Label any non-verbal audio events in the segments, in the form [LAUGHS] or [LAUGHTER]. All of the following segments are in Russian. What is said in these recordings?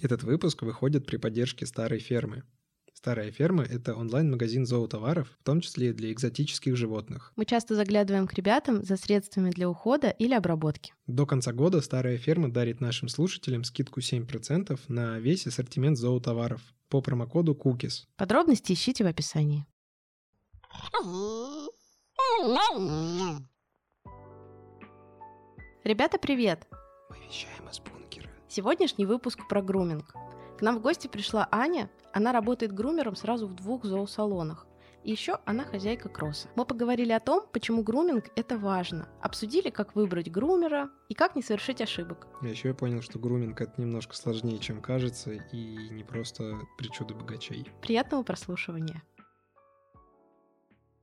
Этот выпуск выходит при поддержке Старой фермы. Старая ферма — это онлайн-магазин зоотоваров, в том числе и для экзотических животных. Мы часто заглядываем к ребятам за средствами для ухода или обработки. До конца года Старая ферма дарит нашим слушателям скидку 7% на весь ассортимент зоотоваров по промокоду COOKIES. Подробности ищите в описании. Ребята, привет! Мы вещаем из бункера. Сегодняшний выпуск про груминг. К нам в гости пришла Аня. Она работает грумером сразу в двух зоосалонах. И еще она хозяйка кросса. Мы поговорили о том, почему груминг это важно. Обсудили, как выбрать грумера и как не совершить ошибок. Я еще понял, что груминг это немножко сложнее, чем кажется, и не просто причуды богачей. Приятного прослушивания.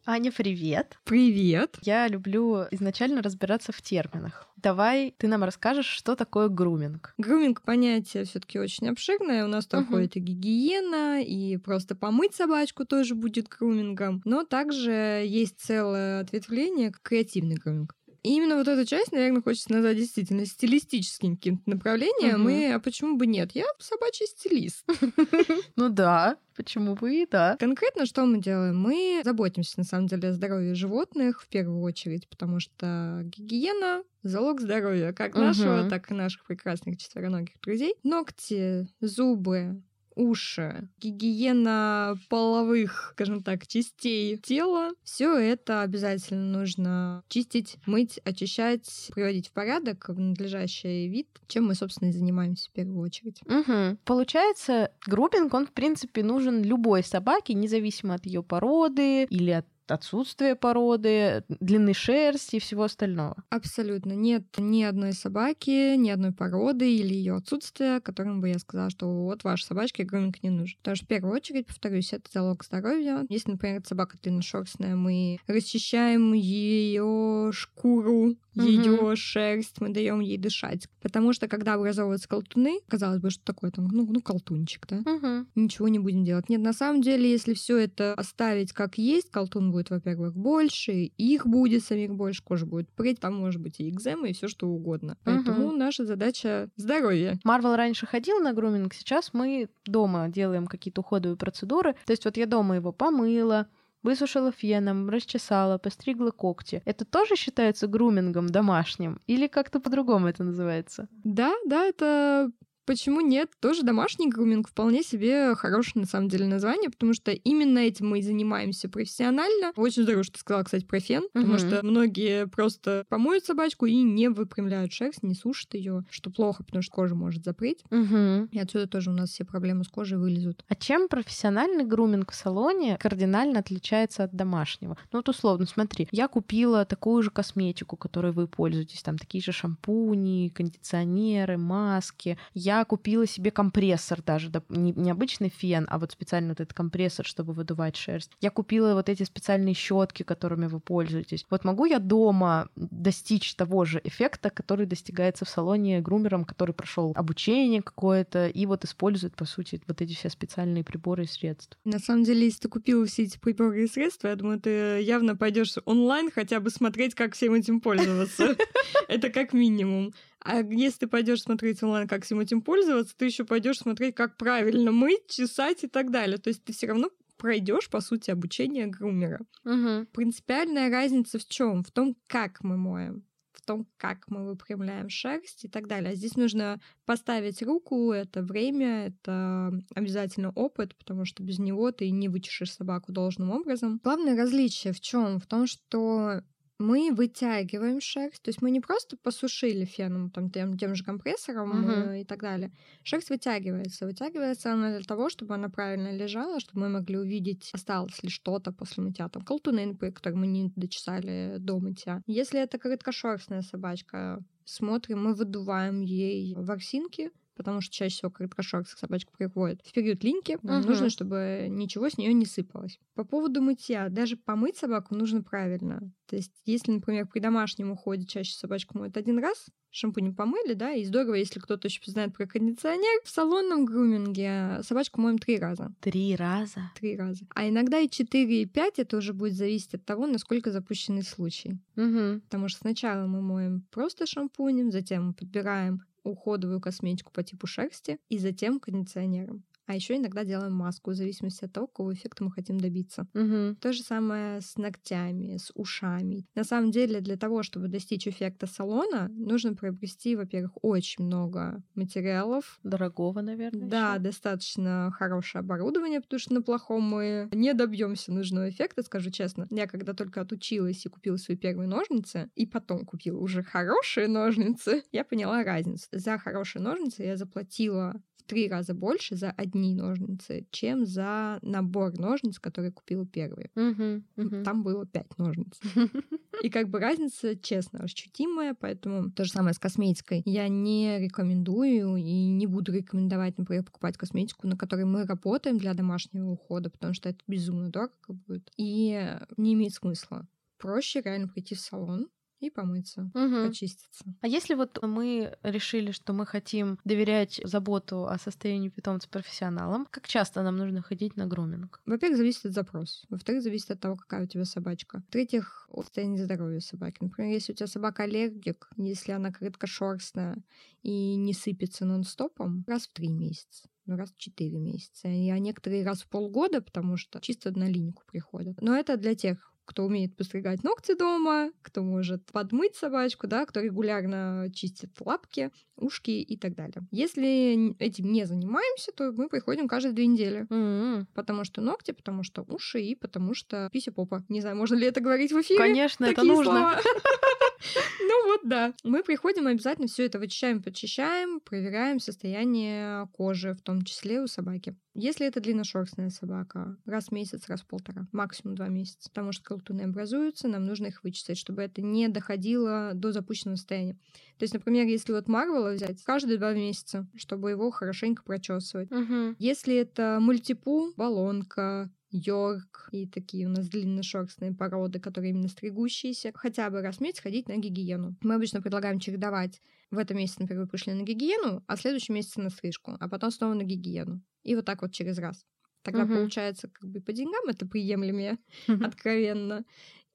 Аня, привет! Привет! Я люблю изначально разбираться в терминах. Давай ты нам расскажешь, что такое груминг. Груминг понятие все-таки очень обширное. У нас там Мгм. входит и гигиена, и просто помыть собачку тоже будет грумингом. Но также есть целое ответвление креативный груминг. И именно вот эту часть, наверное, хочется назвать действительно стилистическим каким-то направлением. Мгм. И а почему бы нет? Я собачий стилист. [LAUGHS] Ну да, почему бы и да. Конкретно что мы делаем? Мы заботимся, на самом деле, о здоровье животных в первую очередь, потому что гигиена — залог здоровья как нашего, так и наших прекрасных четвероногих друзей. Ногти, зубы, уши, гигиена половых, скажем так, частей тела. Все это обязательно нужно чистить, мыть, очищать, приводить в порядок, в надлежащий вид, чем мы, собственно, и занимаемся в первую очередь. Мгм. Получается, грубинг, он, в принципе, нужен любой собаке, независимо от ее породы или от отсутствия породы, длины шерсти и всего остального. Абсолютно. Нет ни одной собаки, ни одной породы или ее отсутствия, которым бы я сказала, что вот вашей собачке груминг не нужен. Потому что в первую очередь, повторюсь, это залог здоровья. Если, например, собака длинношерстная, мы расчищаем ее шкуру, Ее шерсть, мы даем ей дышать. Потому что когда образовываются колтуны, казалось бы, что такое там, ну, ну колтунчик, да? Мгм. ничего не будем делать. Нет, на самом деле, если все это оставить как есть, колтун будет, во-первых, больше, их будет самих больше, кожа будет преть, там может быть и экзема, и все что угодно. Поэтому наша задача здоровье. Марвел раньше ходил на груминг, сейчас мы дома делаем какие-то уходовые процедуры. То есть вот я дома его помыла, высушила феном, расчесала, постригла когти. Это тоже считается грумингом домашним? Или как-то по-другому это называется? Да, да, это Почему нет? Тоже домашний груминг вполне себе хорошее, на самом деле, название, потому что именно этим мы и занимаемся профессионально. Очень здорово, что ты сказала, кстати, про фен, потому Мгм. что многие просто помоют собачку и не выпрямляют шерсть, не сушат ее, что плохо, потому что кожа может запреть. Угу. И отсюда тоже у нас все проблемы с кожей вылезут. А чем профессиональный груминг в салоне кардинально отличается от домашнего? Ну вот условно, смотри, я купила такую же косметику, которой вы пользуетесь, там такие же шампуни, кондиционеры, маски. Я купила себе компрессор даже, не, не обычный фен, а вот специально вот этот компрессор, чтобы выдувать шерсть. Я купила вот эти специальные щетки, которыми вы пользуетесь. Вот могу я дома достичь того же эффекта, который достигается в салоне грумером, который прошел обучение какое-то и вот использует, по сути, вот эти все специальные приборы и средства. На самом деле, если ты купила все эти приборы и средства, я думаю, ты явно пойдешь онлайн хотя бы смотреть, как всем этим пользоваться. [LAUGHS] Это как минимум. А если ты пойдешь смотреть онлайн, как всем этим пользоваться, ты еще пойдешь смотреть, как правильно мыть, чесать и так далее. То есть ты все равно пройдешь, по сути, обучение грумера. Угу. Принципиальная разница в чем? В том, как мы моем в том, как мы выпрямляем шерсть и так далее. А здесь нужно поставить руку, это время, это обязательно опыт, потому что без него ты не вычешешь собаку должным образом. Главное различие в чем? В том, что мы вытягиваем шерсть, то есть мы не просто посушили феном, там, тем, тем же компрессором э, и так далее. Шерсть вытягивается. Вытягивается она для того, чтобы она правильно лежала, чтобы мы могли увидеть, осталось ли что-то после мытья. Там колтуны, например, которые мы не дочесали до мытья. Если это короткошерстная собачка, смотрим, мы выдуваем ей ворсинки, потому что чаще всего короткошерстных собачек приводят в период линьки. Мгм. нужно, чтобы ничего с нее не сыпалось. По поводу мытья. Даже помыть собаку нужно правильно. То есть, если, например, при домашнем уходе чаще собачку моют один раз, шампунем помыли, да, и здорово, если кто-то еще знает про кондиционер. В салонном груминге собачку моем три раза. Три раза. Три раза. А иногда и четыре, и пять, это уже будет зависеть от того, насколько запущенный случай. Угу. Потому что сначала мы моем просто шампунем, затем мы подбираем уходовую косметику по типу шерсти и затем кондиционером. А еще иногда делаем маску, в зависимости от того, какого эффекта мы хотим добиться. Мгм. То же самое с ногтями, с ушами. На самом деле, для того, чтобы достичь эффекта салона, нужно приобрести, во-первых, очень много материалов. Дорогого, наверное. Да, ещё. достаточно хорошее оборудование, потому что на плохом мы не добьемся нужного эффекта, скажу честно. Я когда только отучилась и купила свои первые ножницы, и потом купила уже хорошие ножницы, [LAUGHS] я поняла разницу. За хорошие ножницы я заплатила три раза больше за одни ножницы, чем за набор ножниц, который купила первые. Мгм, мгм. Там было пять ножниц. [LAUGHS] И как бы разница, честно, ощутимая, поэтому то же самое с косметикой. Я не рекомендую и не буду рекомендовать, например, покупать косметику, на которой мы работаем для домашнего ухода, потому что это безумно дорого будет. И не имеет смысла. Проще реально прийти в салон и помыться, Мгм. почиститься. А если вот мы решили, что мы хотим доверять заботу о состоянии питомца профессионалам, как часто нам нужно ходить на груминг? Во-первых, зависит от запроса. Во-вторых, зависит от того, какая у тебя собачка. В-третьих, от состояния здоровья собаки. Например, если у тебя собака аллергик, если она короткошерстная и не сыпется нон-стопом, раз в три месяца. Ну, раз в четыре месяца. И а некоторые раз в полгода, потому что чисто на линейку приходят. Но это для тех, кто умеет постригать ногти дома, кто может подмыть собачку, да, кто регулярно чистит лапки, ушки и так далее. Если этим не занимаемся, то мы приходим каждые две недели. М-м. Потому что ногти, потому что уши и потому что пися-попа. Не знаю, можно ли это говорить в эфире? Конечно, это Такие нужно. [LAUGHS] Ну вот да. Мы приходим, обязательно все это вычищаем, подчищаем, проверяем состояние кожи, в том числе у собаки. Если это длинношерстная собака, раз в месяц, раз в полтора, максимум два месяца, потому что колтуны образуются, нам нужно их вычесать, чтобы это не доходило до запущенного состояния. То есть, например, если вот Марвела взять, каждые два месяца, чтобы его хорошенько прочесывать. Мгм. Если это мультипу, баллонка, Йорк и такие у нас длинношерстные породы, которые именно стригущиеся, хотя бы раз в месяц ходить на гигиену. Мы обычно предлагаем чередовать. В этом месяце, например, вы пришли на гигиену, а в следующем месяце на стрижку, а потом снова на гигиену. И вот так вот через раз. Тогда Мгм. получается, как бы по деньгам это приемлемее, откровенно.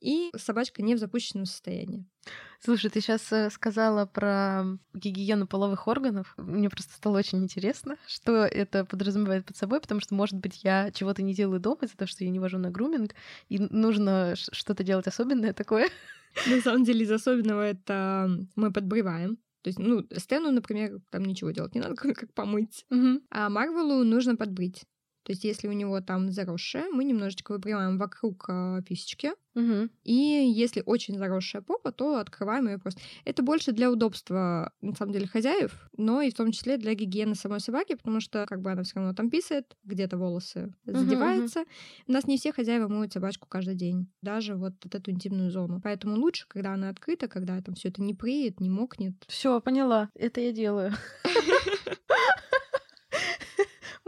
И собачка не в запущенном состоянии. Слушай, ты сейчас сказала про гигиену половых органов. Мне просто стало очень интересно, [LAUGHS] что это подразумевает под собой, потому что, может быть, я чего-то не делаю дома из-за того, что я не вожу на груминг, и нужно что-то делать особенное такое. [LAUGHS] На самом деле из особенного это мы подбриваем. То есть, ну, Стэну, например, там ничего делать не надо, [LAUGHS] кроме как помыть. Мгм. А Марвелу нужно подбрить. То есть, если у него там заросшее, мы немножечко выбриваем вокруг а, писечки. Мгм. И если очень заросшая попа, то открываем ее просто. Это больше для удобства, на самом деле, хозяев, но и в том числе для гигиены самой собаки, потому что как бы она все равно там писает, где-то волосы задеваются. У нас не все хозяева моют собачку каждый день, даже вот эту интимную зону. Поэтому лучше, когда она открыта, когда там все это не преет, не мокнет. Все, поняла. Это я делаю. [LAUGHS]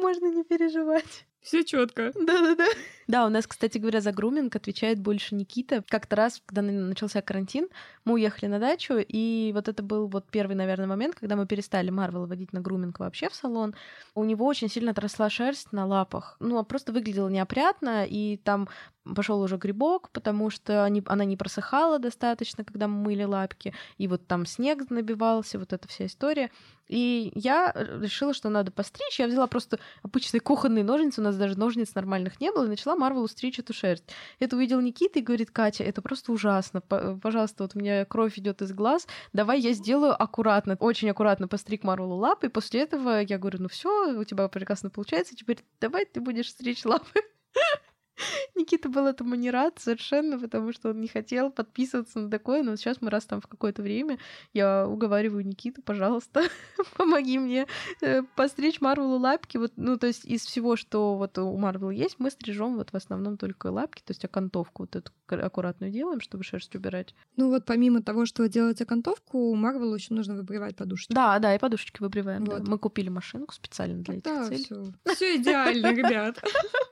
Можно не переживать. Все четко. Да-да-да. Да, у нас, кстати говоря, за груминг отвечает больше Никита. Как-то раз, когда на- начался карантин, мы уехали на дачу, и вот это был вот первый, наверное, момент, когда мы перестали Марвел водить на груминг вообще в салон. У него очень сильно отросла шерсть на лапах. Ну, а просто выглядело неопрятно, и там пошел уже грибок, потому что они, она не просыхала достаточно, когда мы мыли лапки, и вот там снег набивался, вот эта вся история. И я решила, что надо постричь. Я взяла просто обычные кухонные ножницы, у нас даже ножниц нормальных не было, и начала Марвелу стричь эту шерсть. Это увидел Никита и говорит, Катя, это просто ужасно. П- Пожалуйста, вот у меня кровь идет из глаз, давай я сделаю аккуратно, очень аккуратно постриг Марвелу лапы, и после этого я говорю, ну все, у тебя прекрасно получается, теперь давай ты будешь стричь лапы. [LAUGHS] Никита был этому не рад совершенно, потому что он не хотел подписываться на такое, но сейчас мы раз там в какое-то время, я уговариваю Никиту, пожалуйста, [LAUGHS] помоги мне э, постричь Марвелу лапки. Вот, ну, то есть из всего, что вот у Марвел есть, мы стрижем вот в основном только лапки, то есть окантовку вот эту аккуратную делаем, чтобы шерсть убирать. Ну вот помимо того, что делать окантовку, Марвелу еще нужно выбривать подушки. Да, да, и подушечки выбриваем. да. Вот. Мы купили машинку специально для этих Да, целей. Все [LAUGHS] идеально, ребят.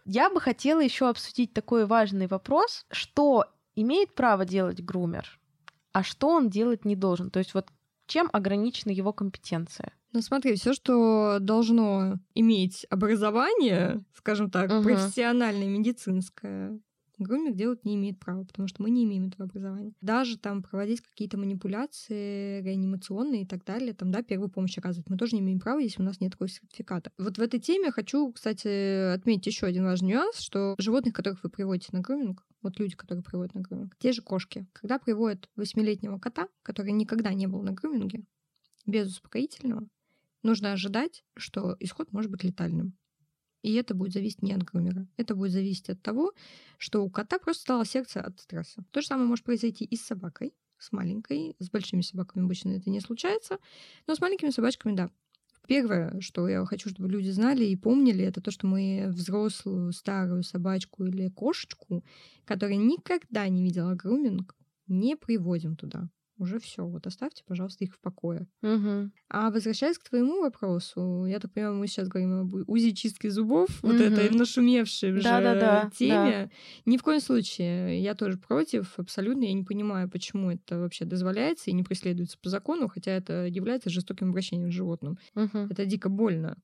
Я бы хотела еще обсудить такой важный вопрос, что имеет право делать грумер, а что он делать не должен. То есть вот чем ограничена его компетенция. Ну смотри, все, что должно иметь образование, скажем так, Мгм. профессиональное, медицинское, груминг делать не имеет права, потому что мы не имеем этого образования. Даже там проводить какие-то манипуляции реанимационные и так далее, там, да, первую помощь оказывать, мы тоже не имеем права, если у нас нет такого сертификата. Вот в этой теме хочу, кстати, отметить еще один важный нюанс, что животных, которых вы приводите на груминг, вот люди, которые приводят на груминг, те же кошки, когда приводят восьмилетнего кота, который никогда не был на груминге, без успокоительного, нужно ожидать, что исход может быть летальным. И это будет зависеть не от грумера. Это будет зависеть от того, что у кота просто стало сердце от стресса. То же самое может произойти и с собакой, с маленькой. С большими собаками обычно это не случается, но с маленькими собачками — да. Первое, что я хочу, чтобы люди знали и помнили, это то, что мы взрослую старую собачку или кошечку, которая никогда не видела груминг, не приводим туда уже все, вот оставьте, пожалуйста, их в покое. Угу. А возвращаясь к твоему вопросу, я так понимаю, мы сейчас говорим об УЗИ чистки зубов, угу. вот этой нашумевшей уже да, да, да, теме. Да. Ни в коем случае я тоже против, абсолютно. Я не понимаю, почему это вообще дозволяется и не преследуется по закону, хотя это является жестоким обращением с животным. Угу. Это дико больно.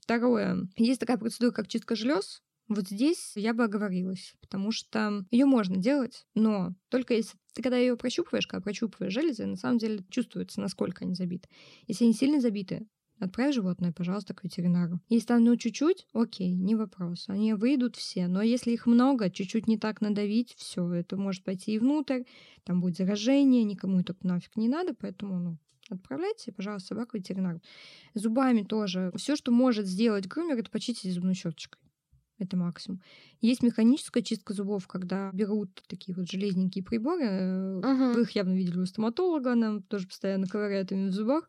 Второе. Есть такая процедура, как чистка желез. Вот здесь я бы оговорилась, потому что ее можно делать, но только если ты когда ее прощупываешь, когда прощупываешь железы, на самом деле чувствуется, насколько они забиты. Если они сильно забиты, Отправь животное, пожалуйста, к ветеринару. Если там, ну, чуть-чуть, окей, не вопрос. Они выйдут все. Но если их много, чуть-чуть не так надавить, все, это может пойти и внутрь, там будет заражение, никому это нафиг не надо, поэтому, ну, отправляйте, пожалуйста, собаку ветеринару. Зубами тоже. Все, что может сделать грумер, это почистить зубной щеточкой. Это максимум. Есть механическая чистка зубов, когда берут такие вот железненькие приборы. Uh-huh. Вы их явно видели у стоматолога, нам тоже постоянно ковыряют ими в зубах.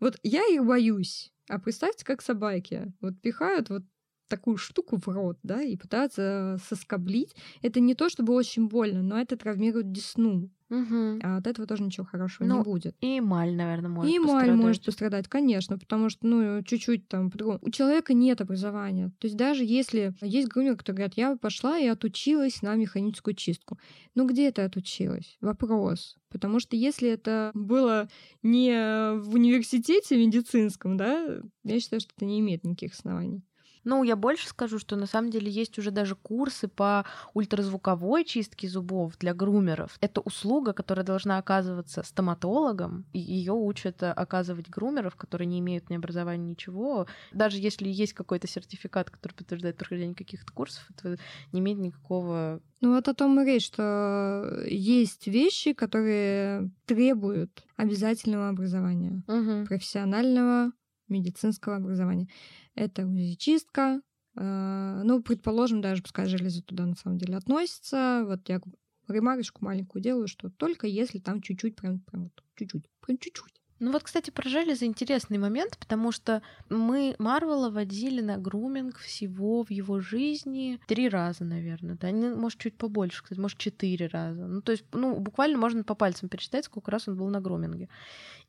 Вот я их боюсь. А представьте, как собаки. Вот пихают вот такую штуку в рот, да, и пытаются соскоблить. Это не то, чтобы очень больно, но это травмирует десну. Угу. А от этого тоже ничего хорошего ну, не будет. И эмаль, наверное, может И эмаль пострадать. может пострадать, конечно, потому что, ну, чуть-чуть там по-другому. У человека нет образования. То есть даже если есть грумер, который говорит, я пошла и отучилась на механическую чистку. Ну, где ты отучилась? Вопрос. Потому что если это было не в университете медицинском, да, я считаю, что это не имеет никаких оснований. Ну, я больше скажу, что на самом деле есть уже даже курсы по ультразвуковой чистке зубов для грумеров. Это услуга, которая должна оказываться стоматологом, и ее учат оказывать грумеров, которые не имеют ни образования, ничего. Даже если есть какой-то сертификат, который подтверждает прохождение каких-то курсов, это не имеет никакого ну вот о том и речь, что есть вещи, которые требуют обязательного образования, угу. профессионального медицинского образования. Это УЗИ-чистка. А, ну, предположим, даже пускай железо туда на самом деле относится. Вот я ремарочку маленькую делаю, что только если там чуть-чуть, прям, прям вот чуть-чуть, прям чуть-чуть. Ну вот, кстати, про железо интересный момент, потому что мы Марвела водили на груминг всего в его жизни три раза, наверное. Да, не, может, чуть побольше, кстати, может, четыре раза. Ну, то есть, ну, буквально можно по пальцам пересчитать, сколько раз он был на груминге.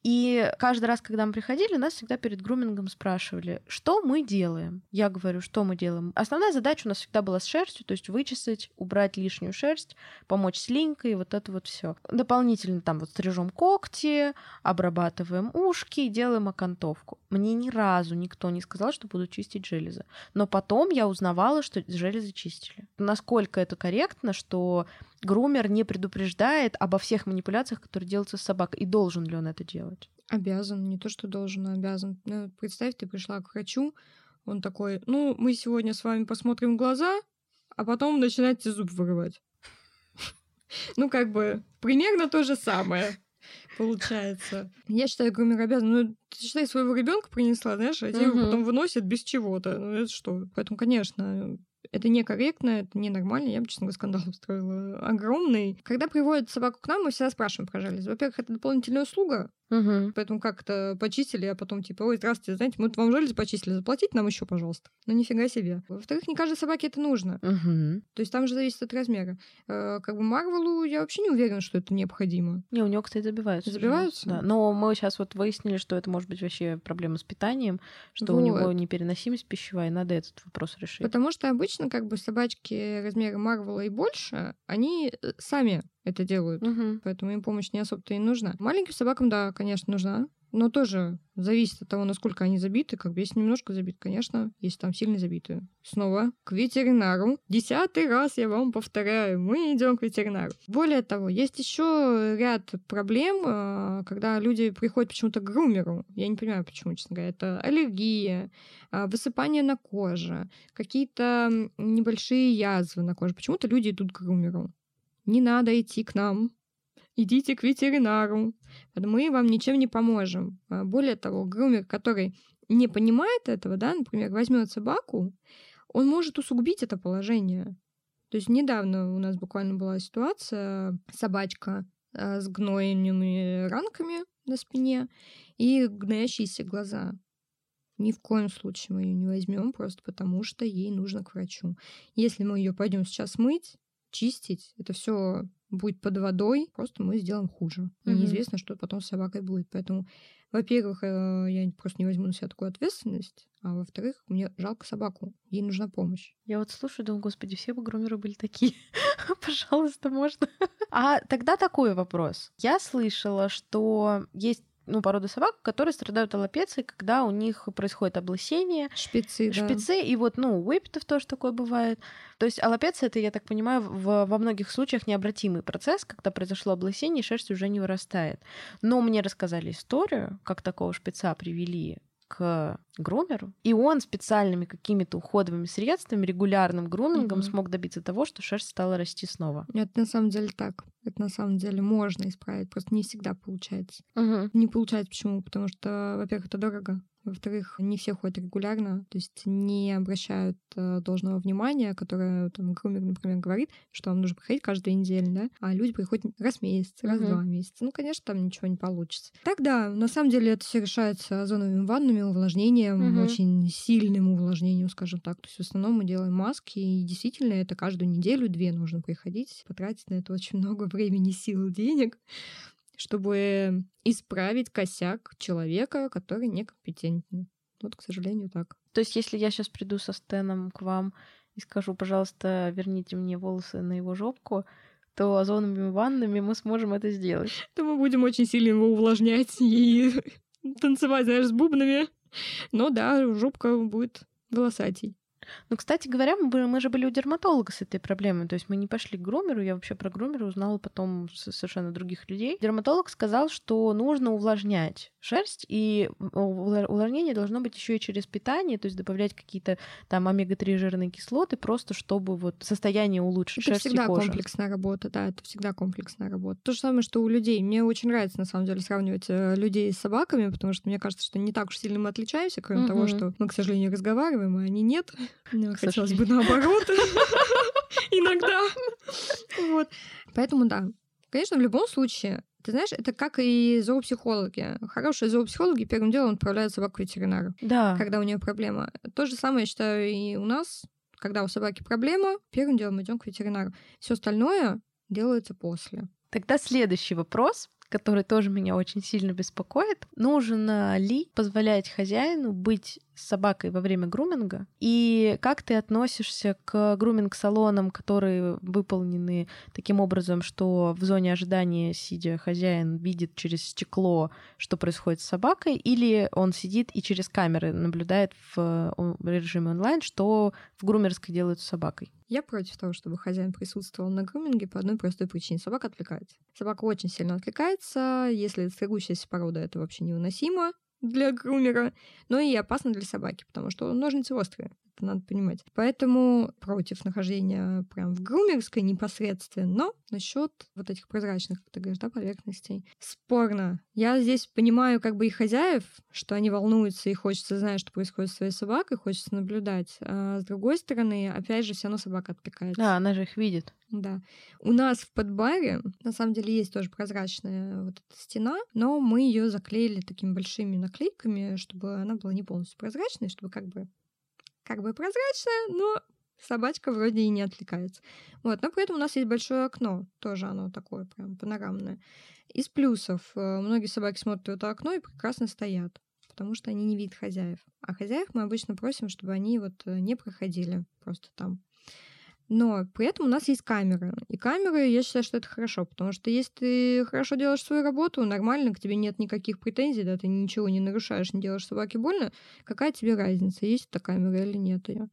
И каждый раз, когда мы приходили, нас всегда перед грумингом спрашивали, что мы делаем. Я говорю, что мы делаем. Основная задача у нас всегда была с шерстью, то есть вычесать, убрать лишнюю шерсть, помочь с линькой, вот это вот все. Дополнительно там вот стрижем когти, обрабатываем ушки, делаем окантовку. Мне ни разу никто не сказал, что буду чистить железы. Но потом я узнавала, что железы чистили. Насколько это корректно, что грумер не предупреждает обо всех манипуляциях, которые делаются с собакой, и должен ли он это делать? Обязан, не то, что должен, а обязан. Ну, представь, ты пришла к врачу, он такой, ну, мы сегодня с вами посмотрим глаза, а потом начинаете зуб вырывать. [LAUGHS] Ну, как бы, примерно то же самое получается. Я считаю, грумер обязан. Ну, ты считай, своего ребенка принесла, знаешь, а тебе его потом выносят без чего-то. Ну, это что? Поэтому, конечно, это некорректно, это ненормально. Я бы, честно говоря, скандал [LAUGHS] устроила огромный. Когда приводят собаку к нам, мы всегда спрашиваем про железо. Во-первых, это дополнительная услуга, Угу. Поэтому как-то почистили, а потом типа, ой, здравствуйте, знаете, мы вам железо почистили, заплатите нам еще, пожалуйста. Ну нифига себе. Во-вторых, не каждой собаке это нужно. Угу. То есть там же зависит от размера. Э, как бы Марвелу я вообще не уверена, что это необходимо. Не, у него, кстати, забиваются. Забиваются? Да. Но мы сейчас вот выяснили, что это может быть вообще проблема с питанием, что вот. у него непереносимость пищевая, и надо этот вопрос решить. Потому что обычно как бы собачки размера Марвела и больше, они э, сами это делают. Угу. Поэтому им помощь не особо-то и нужна. Маленьким собакам, да, конечно, нужна Но тоже зависит от того, насколько они забиты. Как бы если немножко забит, конечно, если там сильно забиты. Снова к ветеринару. Десятый раз я вам повторяю, мы идем к ветеринару. Более того, есть еще ряд проблем, а, когда люди приходят почему-то к грумеру. Я не понимаю, почему, честно говоря. Это аллергия, а, высыпание на коже, какие-то небольшие язвы на коже. Почему-то люди идут к грумеру. Не надо идти к нам, идите к ветеринару, мы вам ничем не поможем. А, более того, грумер, который не понимает этого, да, например, возьмет собаку, он может усугубить это положение. То есть недавно у нас буквально была ситуация, собачка а, с гнойными ранками на спине и гноящиеся глаза. Ни в коем случае мы ее не возьмем, просто потому что ей нужно к врачу. Если мы ее пойдем сейчас мыть, чистить, это все будет под водой, просто мы сделаем хуже. И mm-hmm. неизвестно, что потом с собакой будет. Поэтому, во-первых, э, я просто не возьму на себя такую ответственность, а во-вторых, мне жалко собаку, ей нужна помощь. Я вот слушаю, думаю, господи, все бы грумеры были такие. [LAUGHS] Пожалуйста, можно. а тогда такой вопрос. Я слышала, что есть ну, породы собак, которые страдают аллопецией, когда у них происходит облысение. Шпицы, да. Шпицы, и вот, ну, у выпитов тоже такое бывает. То есть аллопеция — это, я так понимаю, в, во многих случаях необратимый процесс, когда произошло облысение, шерсть уже не вырастает. Но мне рассказали историю, как такого шпица привели к грумеру, и он специальными какими-то уходовыми средствами, регулярным грумингом угу. смог добиться того, что шерсть стала расти снова. Это на самом деле так. Это на самом деле можно исправить, просто не всегда получается. Угу. Не получается почему? Потому что, во-первых, это дорого. Во-вторых, не все ходят регулярно, то есть не обращают э, должного внимания, которое там грумер, например, говорит, что вам нужно приходить каждую неделю, да, а люди приходят раз в месяц, раз в два месяца. Ну, конечно, там ничего не получится. Тогда, на самом деле, это все решается озоновыми ваннами, увлажнением, угу. очень сильным увлажнением, скажем так. То есть в основном мы делаем маски, и действительно это каждую неделю-две нужно приходить, потратить на это очень много [LAUGHS] времени, сил, денег чтобы исправить косяк человека, который некомпетентен. Вот, к сожалению, так. То есть, если я сейчас приду со Стеном к вам и скажу, пожалуйста, верните мне волосы на его жопку, то озоновыми ваннами мы сможем это сделать. То мы будем очень сильно его увлажнять и [LAUGHS] танцевать, знаешь, с бубнами. Но да, жопка будет волосатей. Ну, кстати говоря, мы, мы же были у дерматолога с этой проблемой. То есть мы не пошли к грумеру. Я вообще про грумера узнала потом совершенно других людей. Дерматолог сказал, что нужно увлажнять шерсть, и увлажнение должно быть еще и через питание, то есть добавлять какие-то там омега-3 жирные кислоты, просто чтобы вот состояние улучшить. Это всегда кожи. комплексная работа, да, это всегда комплексная работа. То же самое, что у людей. Мне очень нравится, на самом деле, сравнивать э, людей с собаками, потому что мне кажется, что не так уж сильно мы отличаемся, кроме угу. того, что мы, к сожалению, разговариваем, а они нет. [LAUGHS] Мне хотелось бы наоборот. [LAUGHS] Иногда. [LAUGHS] Вот. Поэтому да. Конечно, в любом случае, ты знаешь, это как и зоопсихологи. Хорошие зоопсихологи первым делом отправляют собаку к ветеринару. Да. Когда у нее проблема. То же самое, я считаю, и у нас. Когда у собаки проблема, первым делом идем к ветеринару. Все остальное делается после. Тогда следующий вопрос который тоже меня очень сильно беспокоит. Нужно ли позволять хозяину быть с собакой во время груминга? И как ты относишься к груминг-салонам, которые выполнены таким образом, что в зоне ожидания, сидя, хозяин видит через стекло, что происходит с собакой, или он сидит и через камеры наблюдает в режиме онлайн, что в грумерской делают с собакой? Я против того, чтобы хозяин присутствовал на груминге по одной простой причине. Собака отвлекается. Собака очень сильно отвлекается. Если стригущаяся порода, это вообще невыносимо для грумера, но и опасно для собаки, потому что ножницы острые это надо понимать. Поэтому против нахождения прям в грумерской непосредственно, но насчет вот этих прозрачных, как ты говоришь, да, поверхностей, спорно. Я здесь понимаю как бы и хозяев, что они волнуются и хочется знать, что происходит с своей собакой, хочется наблюдать. А с другой стороны, опять же, все равно собака отвлекается. Да, она же их видит. Да. У нас в подбаре, на самом деле, есть тоже прозрачная вот эта стена, но мы ее заклеили такими большими наклейками, чтобы она была не полностью прозрачной, чтобы как бы как бы прозрачная, но собачка вроде и не отвлекается. Вот, но при этом у нас есть большое окно, тоже оно такое прям панорамное. Из плюсов э, многие собаки смотрят в это окно и прекрасно стоят, потому что они не видят хозяев. А хозяев мы обычно просим, чтобы они вот э, не проходили просто там. Но при этом у нас есть камеры. И камеры, я считаю, что это хорошо, потому что если ты хорошо делаешь свою работу, нормально, к тебе нет никаких претензий, да, ты ничего не нарушаешь, не делаешь собаке больно, какая тебе разница, есть эта камера или нет ее.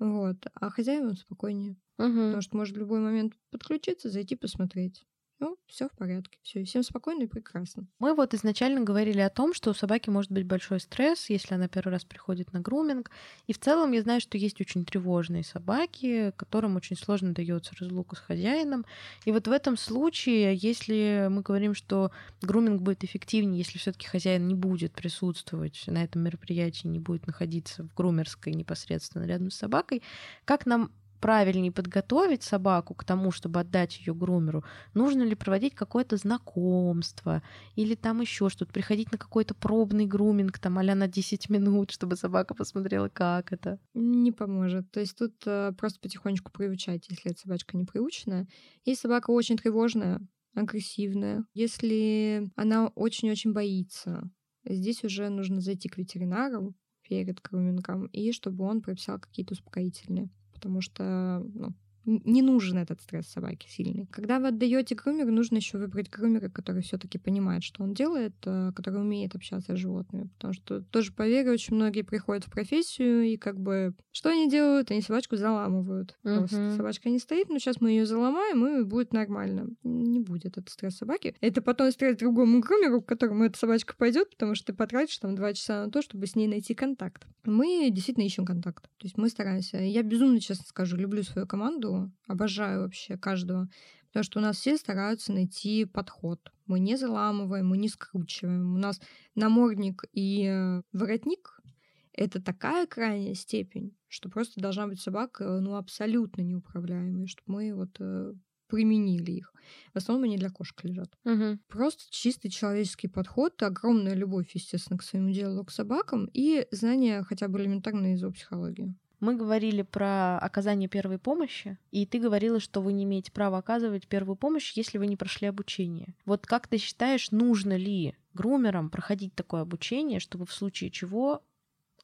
Вот. А хозяевам спокойнее. Угу. Потому что может в любой момент подключиться, зайти посмотреть. Ну, все в порядке. Все, и всем спокойно и прекрасно. Мы вот изначально говорили о том, что у собаки может быть большой стресс, если она первый раз приходит на груминг. И в целом я знаю, что есть очень тревожные собаки, которым очень сложно дается разлука с хозяином. И вот в этом случае, если мы говорим, что груминг будет эффективнее, если все-таки хозяин не будет присутствовать на этом мероприятии, не будет находиться в грумерской непосредственно рядом с собакой, как нам правильнее подготовить собаку к тому, чтобы отдать ее грумеру, нужно ли проводить какое-то знакомство или там еще что-то, приходить на какой-то пробный груминг, там, а на 10 минут, чтобы собака посмотрела, как это? Не поможет. То есть тут э, просто потихонечку приучать, если эта собачка не приученная. Если собака очень тревожная, агрессивная, если она очень-очень боится, здесь уже нужно зайти к ветеринару перед грумингом, и чтобы он прописал какие-то успокоительные потому что ну, не нужен этот стресс собаке сильный. Когда вы отдаете грумеру, нужно еще выбрать грумера, который все-таки понимает, что он делает, э, который умеет общаться с животными. Потому что тоже, поверь, очень многие приходят в профессию и как бы что они делают? Они собачку заламывают. Мгм. Просто собачка не стоит, но сейчас мы ее заломаем, и будет нормально. Не будет это стресс собаки. Это потом стресс другому грумеру, к которому эта собачка пойдет, потому что ты потратишь там два часа на то, чтобы с ней найти контакт. Мы действительно ищем контакт. То есть мы стараемся. Я безумно, честно скажу, люблю свою команду, обожаю вообще каждого. Потому что у нас все стараются найти подход. Мы не заламываем, мы не скручиваем. У нас намордник и э, воротник — это такая крайняя степень, что просто должна быть собака ну, абсолютно неуправляемая, чтобы мы вот э, применили их. В основном они для кошек лежат. Мгм. Просто чистый человеческий подход, огромная любовь, естественно, к своему делу, к собакам и знания хотя бы элементарной зоопсихологии. Мы говорили про оказание первой помощи, и ты говорила, что вы не имеете права оказывать первую помощь, если вы не прошли обучение. Вот как ты считаешь, нужно ли грумерам проходить такое обучение, чтобы в случае чего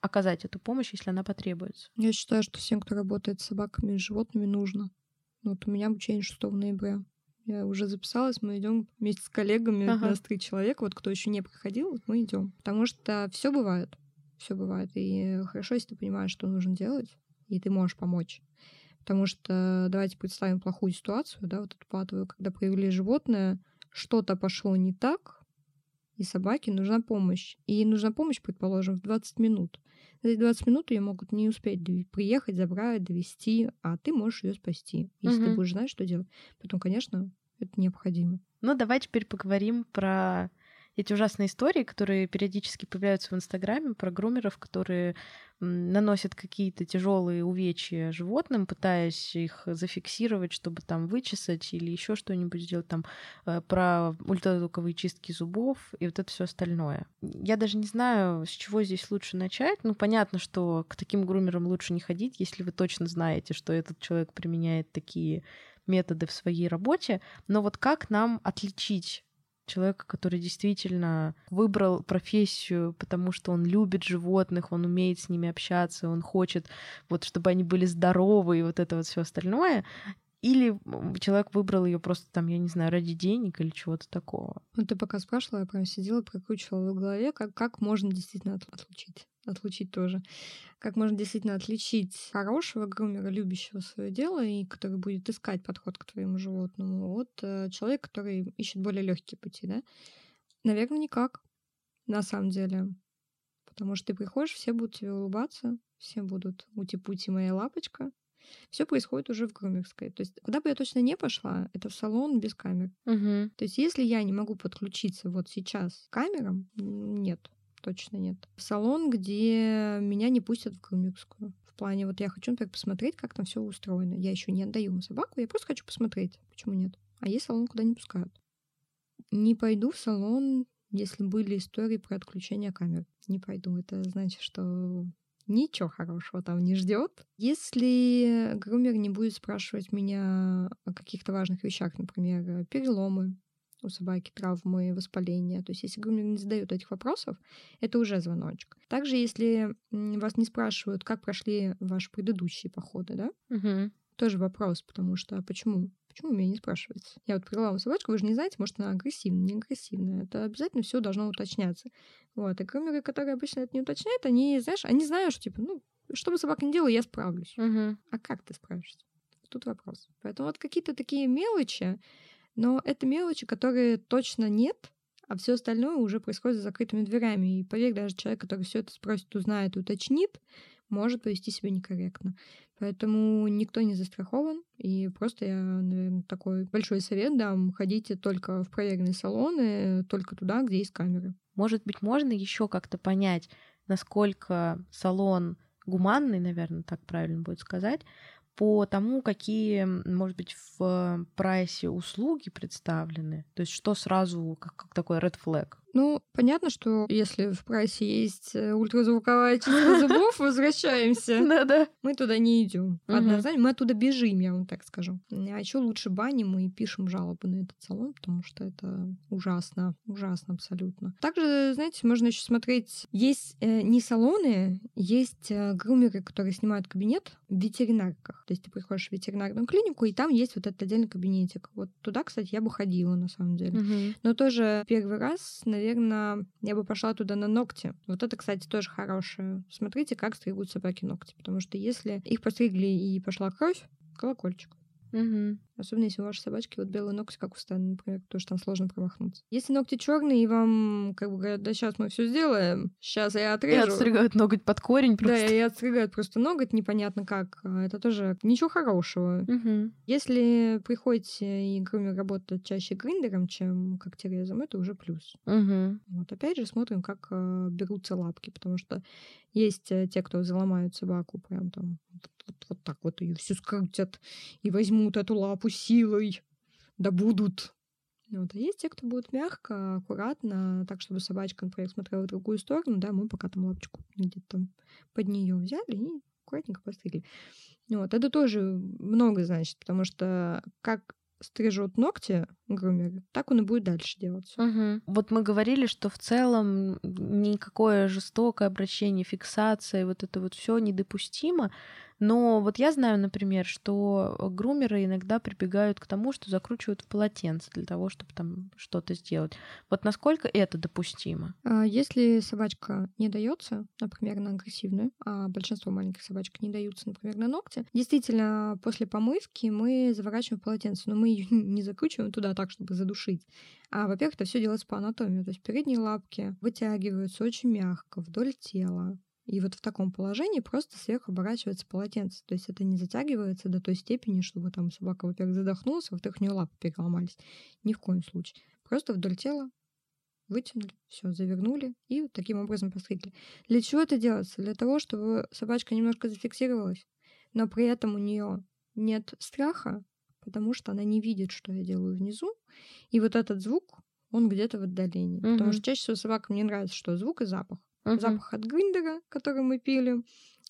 оказать эту помощь, если она потребуется? Я считаю, что всем, кто работает с собаками и животными, нужно. Вот у меня обучение 6 ноября. Я уже записалась, мы идем вместе с коллегами, Ага. нас три человека, вот кто еще не проходил, вот мы идем. Потому что все бывает. Все бывает. И хорошо, если ты понимаешь, что нужно делать, и ты можешь помочь. Потому что давайте представим плохую ситуацию, да, вот эту патовую, когда привели животное, что-то пошло не так, и собаке нужна помощь. И ей нужна помощь, предположим, в 20 минут. За эти 20 минут ее могут не успеть приехать, забрать, довести, а ты можешь ее спасти, если ты Мгм. будешь знать, что делать. Потом, конечно, это необходимо. Ну, давай теперь поговорим про эти ужасные истории, которые периодически появляются в Инстаграме, про грумеров, которые наносят какие-то тяжелые увечья животным, пытаясь их зафиксировать, чтобы там вычесать или еще что-нибудь сделать, там э, про ультразвуковые чистки зубов и вот это все остальное. Я даже не знаю, с чего здесь лучше начать. Ну, понятно, что к таким грумерам лучше не ходить, если вы точно знаете, что этот человек применяет такие методы в своей работе. Но вот как нам отличить человека, который действительно выбрал профессию, потому что он любит животных, он умеет с ними общаться, он хочет, вот, чтобы они были здоровы и вот это вот все остальное, или человек выбрал ее просто там, я не знаю, ради денег или чего-то такого. Вот ты пока спрашивала, я прям сидела, прокручивала в голове, как, как можно действительно от- отлучить. Отлучить тоже. Как можно действительно отличить хорошего грумера, любящего свое дело, и который будет искать подход к твоему животному, от э, человека, который ищет более легкие пути, да? Наверное, никак, на самом деле. Потому что ты приходишь, все будут тебе улыбаться, все будут ути-пути моя лапочка. Все происходит уже в грумерской. То есть, куда бы я точно не пошла, это в салон без камер. Угу. То есть, если я не могу подключиться вот сейчас к камерам, нет, точно нет. Салон, где меня не пустят в грумерскую. В плане, вот я хочу, например, посмотреть, как там все устроено. Я еще не отдаю собаку, я просто хочу посмотреть. Почему нет? А есть салон, куда не пускают. Не пойду в салон, если были истории про отключение камер. Не пойду. Это значит, что ничего хорошего там не ждет. Если грумер не будет спрашивать меня о каких-то важных вещах, например, переломы у собаки, травмы, воспаления, то есть если грумер не задает этих вопросов, это уже звоночек. Также, если вас не спрашивают, как прошли ваши предыдущие походы, да, Угу. тоже вопрос, потому что а почему? Почему меня не спрашиваете? Я вот привела вам собачку, вы же не знаете, может, она агрессивная, не агрессивная. Это обязательно все должно уточняться. Вот. И грумеры, которые обычно это не уточняют, они, знаешь, они знают, что, типа, ну, что бы собака ни делала, я справлюсь. Мгм. А как ты справишься? Тут вопрос. Поэтому вот какие-то такие мелочи, но это мелочи, которые точно нет, а все остальное уже происходит за закрытыми дверями. И поверь, даже человек, который все это спросит, узнает, уточнит, может повести себя некорректно. Поэтому никто не застрахован. И просто я, наверное, такой большой совет дам. Ходите только в проверенные салоны, только туда, где есть камеры. Может быть, можно еще как-то понять, насколько салон гуманный, наверное, так правильно будет сказать, по тому, какие, может быть, в прайсе услуги представлены. То есть что сразу, как, как такой red flag. Ну, понятно, что если в прайсе есть э, ультразвуковая чистка зубов, [LAUGHS] возвращаемся. Да-да. Мы туда не идем. Однозначно, мы оттуда бежим, я вам так скажу. А еще лучше баним и пишем жалобы на этот салон, потому что это ужасно, ужасно абсолютно. Также, знаете, можно еще смотреть, есть э, не салоны, есть э, грумеры, которые снимают кабинет в ветеринарках. То есть ты приходишь в ветеринарную клинику, и там есть вот этот отдельный кабинетик. Вот туда, кстати, я бы ходила на самом деле. Но тоже первый раз, наверное, я бы пошла туда на ногти. Вот это, кстати, тоже хорошее. Смотрите, как стригут собаки ногти. Потому что если их постригли и пошла кровь, колокольчик. Мгм. Особенно если у вашей собачки вот белые ногти, как у Стана, например, потому что там сложно промахнуться. Если ногти черные, и вам как бы говорят, да сейчас мы все сделаем, сейчас я И отрежу. отстригают ноготь под корень Да, просто. и отстригают просто ноготь, непонятно как. А Это тоже ничего хорошего. Мгм. Если приходите и грумер работает чаще гриндером, чем когтерезом, это уже плюс. Мгм. Вот опять же смотрим, как э, берутся лапки, потому что есть э, те, кто заломают собаку, прям там вот, вот- вот так вот ее всю скрутят и возьмут эту лапу силой, да будут. Вот. А есть те, кто будет мягко, аккуратно, так, чтобы собачка, например, смотрела в другую сторону, да, мы пока там лапочку где-то там под нее взяли и аккуратненько постригли. Вот. Это тоже много значит, потому что как стрижут ногти грумеры, так он и будет дальше делать. Мгм. Вот мы говорили, что в целом никакое жестокое обращение, фиксация, вот это вот все недопустимо. Но вот я знаю, например, что грумеры иногда прибегают к тому, что закручивают в полотенце для того, чтобы там что-то сделать. Вот насколько это допустимо? А Если собачка не дается, например, на агрессивную, а большинство маленьких собачек не даются, например, на ногти, действительно, после помывки мы заворачиваем в полотенце, но мы ее [LAUGHS] не закручиваем туда так, чтобы задушить. А, во-первых, это все делается по анатомии. То есть передние лапки вытягиваются очень мягко вдоль тела. И вот в таком положении просто сверху оборачивается полотенце. То есть это не затягивается до той степени, чтобы там собака, во-первых, задохнулась, во-вторых, у нее лапы переломались. Ни в коем случае. Просто вдоль тела вытянули, все, завернули и вот таким образом постригли. Для чего это делается? Для того, чтобы собачка немножко зафиксировалась, но при этом у нее нет страха, потому что она не видит, что я делаю внизу, и вот этот звук, он где-то в отдалении. Потому Мгм. что чаще всего собакам не нравится, что звук и запах. Мгм. Запах от гриндера, который мы пили,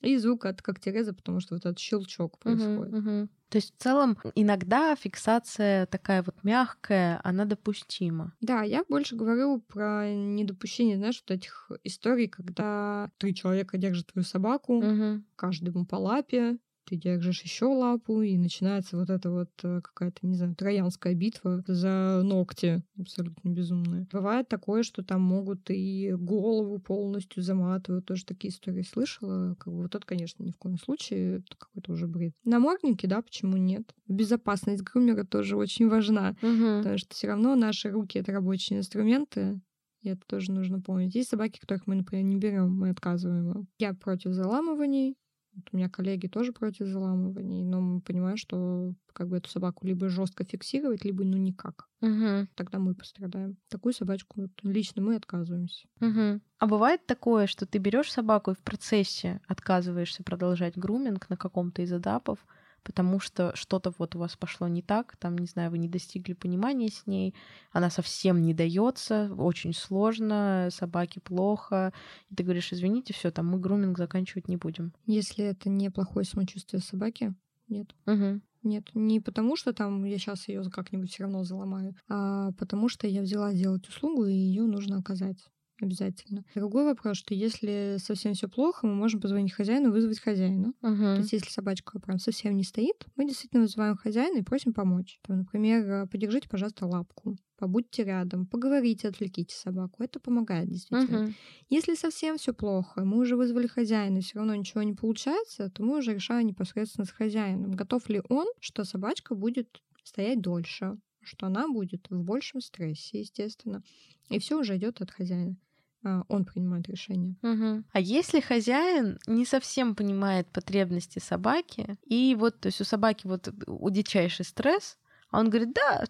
и звук от когтереза, потому что вот этот щелчок происходит. мгм. То есть в целом иногда фиксация такая вот мягкая, она допустима. Да, я больше говорю про недопущение, знаешь, вот этих историй, когда три человека держат твою собаку, Мгм. каждому по лапе, ты держишь еще лапу, и начинается вот эта вот э, какая-то, не знаю, троянская битва за ногти, абсолютно безумная. Бывает такое, что там могут и голову полностью заматывать, тоже такие истории слышала. Как бы вот это, конечно, ни в коем случае, это какой-то уже бред. Намордники, да, почему нет? Безопасность грумера тоже очень важна. Мгм. Потому что все равно наши руки это рабочие инструменты. И это тоже нужно помнить. Есть собаки, которых мы, например, не берем, мы отказываем. Я против заламываний. Вот у меня коллеги тоже против заламываний, но мы понимаем, что как бы эту собаку либо жестко фиксировать, либо ну никак. Мгм. Тогда мы пострадаем. Такую собачку вот, лично мы отказываемся. Мгм. А бывает такое, что ты берешь собаку и в процессе отказываешься продолжать груминг на каком-то из этапов, потому что что-то вот у вас пошло не так, там, не знаю, вы не достигли понимания с ней, она совсем не дается, очень сложно, собаке плохо, и ты говоришь, извините, все, там мы груминг заканчивать не будем. Если это не плохое самочувствие собаки, нет. Мгм. Нет, не потому что там я сейчас ее как-нибудь все равно заломаю, а потому что я взяла делать услугу, и ее нужно оказать. Обязательно. Другой вопрос, что если совсем все плохо, мы можем позвонить хозяину, вызвать хозяина. Угу. То есть, если собачка прям совсем не стоит, мы действительно вызываем хозяина и просим помочь. Там, например, э, подержите, пожалуйста, лапку, побудьте рядом, поговорите, отвлеките собаку. Это помогает действительно. Угу. Если совсем все плохо, мы уже вызвали хозяина, все равно ничего не получается, то мы уже решаем непосредственно с хозяином, готов ли он, что собачка будет стоять дольше, что она будет в большем стрессе, естественно. И все уже идет от хозяина. А, Он принимает решение. Угу. А если хозяин не совсем понимает потребности собаки, и вот, то есть у собаки вот у дичайший стресс, а он говорит, да,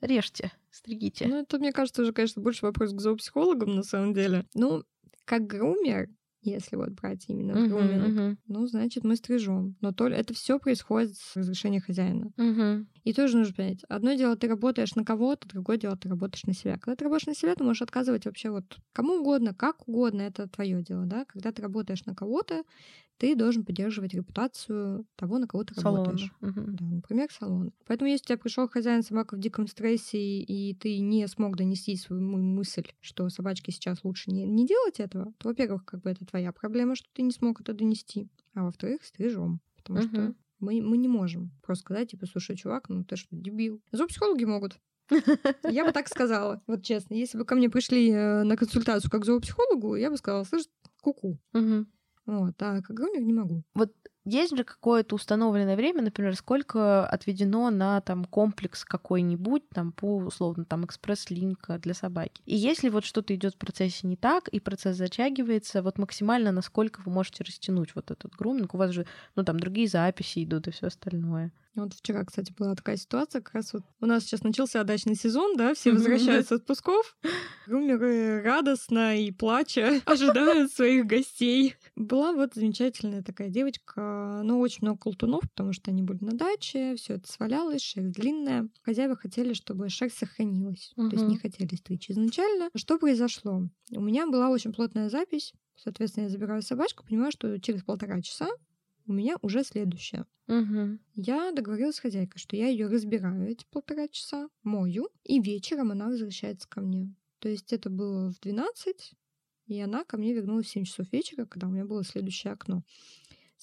режьте, стригите. Ну, это, мне кажется, уже, конечно, больше вопрос к зоопсихологам на самом деле. Ну, как грумер, если вот брать именно Мгм, груминг, мгм, ну, значит, мы стрижем. Но то, это все происходит с разрешения хозяина. мгм. И тоже нужно понять, одно дело, ты работаешь на кого-то, другое дело, ты работаешь на себя. Когда ты работаешь на себя, ты можешь отказывать вообще вот кому угодно, как угодно, это твое дело, да. Когда ты работаешь на кого-то, ты должен поддерживать репутацию того, на кого ты Салона. работаешь. Мгм. Да, например, салон. Поэтому, если у тебя пришел хозяин собака в диком стрессе, и ты не смог донести свою мы- мысль, что собачке сейчас лучше не, не делать этого, то, во-первых, как бы это твоя проблема, что ты не смог это донести. А во-вторых, стрижем. Потому что Мгм. мы, мы не можем просто сказать, типа, слушай, чувак, ну ты что, дебил. Зоопсихологи могут. [LAUGHS] Я бы так сказала, вот честно. Если бы ко мне пришли э, на консультацию как зоопсихологу, я бы сказала, слышь, куку. Мгм. Вот, а как грумер не могу. Вот есть же какое-то установленное время, например, сколько отведено на там комплекс какой-нибудь, там по условно там экспресс-линка для собаки. И если вот что-то идет в процессе не так, и процесс затягивается, вот максимально насколько вы можете растянуть вот этот груминг, у вас же, ну там другие записи идут и все остальное. Вот вчера, кстати, была такая ситуация, как раз вот у нас сейчас начался дачный сезон, да, все возвращаются с отпусков, [LAUGHS] грумеры радостно и плача [LAUGHS] ожидают своих гостей. Была вот замечательная такая девочка, ну, очень много колтунов, потому что они были на даче, все это свалялось, шерсть длинная. Хозяева хотели, чтобы шерсть сохранилась, то есть не хотели стричь изначально. Что произошло? У меня была очень плотная запись, соответственно, я забираю собачку, понимаю, что через полтора часа у меня уже следующая. Мгм. Я договорилась с хозяйкой, что я ее разбираю эти полтора часа, мою, и вечером она возвращается ко мне. То есть это было в 12, и она ко мне вернулась в 7 часов вечера, когда у меня было следующее окно.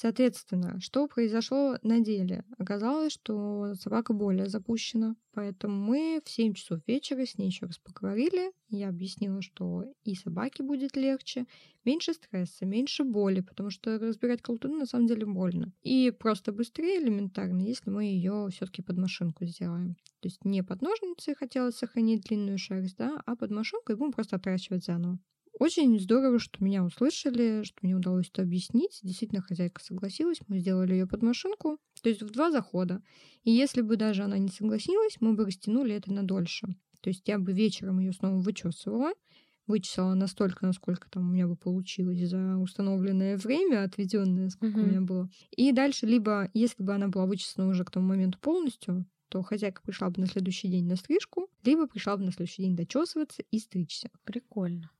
Соответственно, что произошло на деле? Оказалось, что собака более запущена, поэтому мы в 7 часов вечера с ней еще раз поговорили. Я объяснила, что и собаке будет легче, меньше стресса, меньше боли, потому что разбирать колтуны на самом деле больно. И просто быстрее элементарно, если мы ее все-таки под машинку сделаем. То есть не под ножницы хотелось сохранить длинную шерсть, да, а под машинку и будем просто отращивать заново. Очень здорово, что меня услышали, что мне удалось это объяснить. Действительно, хозяйка согласилась, мы сделали ее под машинку, то есть в два захода. И если бы даже она не согласилась, мы бы растянули это на дольше. То есть я бы вечером ее снова вычесывала, вычесала настолько, насколько там у меня бы получилось за установленное время, отведенное, сколько у Мгм. меня было. И дальше, либо, если бы она была вычесана уже к тому моменту полностью, то хозяйка пришла бы на следующий день на стрижку, либо пришла бы на следующий день дочесываться и стричься. Прикольно.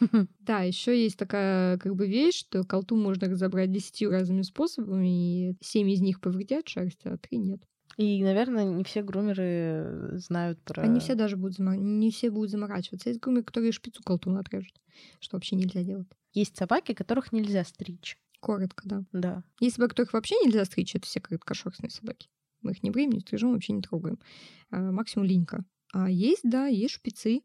[LAUGHS] Да, еще есть такая как бы вещь, что колту можно разобрать десятью разными способами, и семь из них повредят шерсть, а три нет. И, наверное, не все грумеры знают про... Они все даже будут зама- не все будут заморачиваться. Есть грумеры, которые шпицу колтуна отрежут, что вообще нельзя делать. Есть собаки, которых нельзя стричь. Коротко, да. Да. Есть собаки, которых вообще нельзя стричь, это все короткошерстные собаки. Мы их не бреем, не стрижем, вообще не трогаем. А, максимум линька. А есть, да, есть шпицы,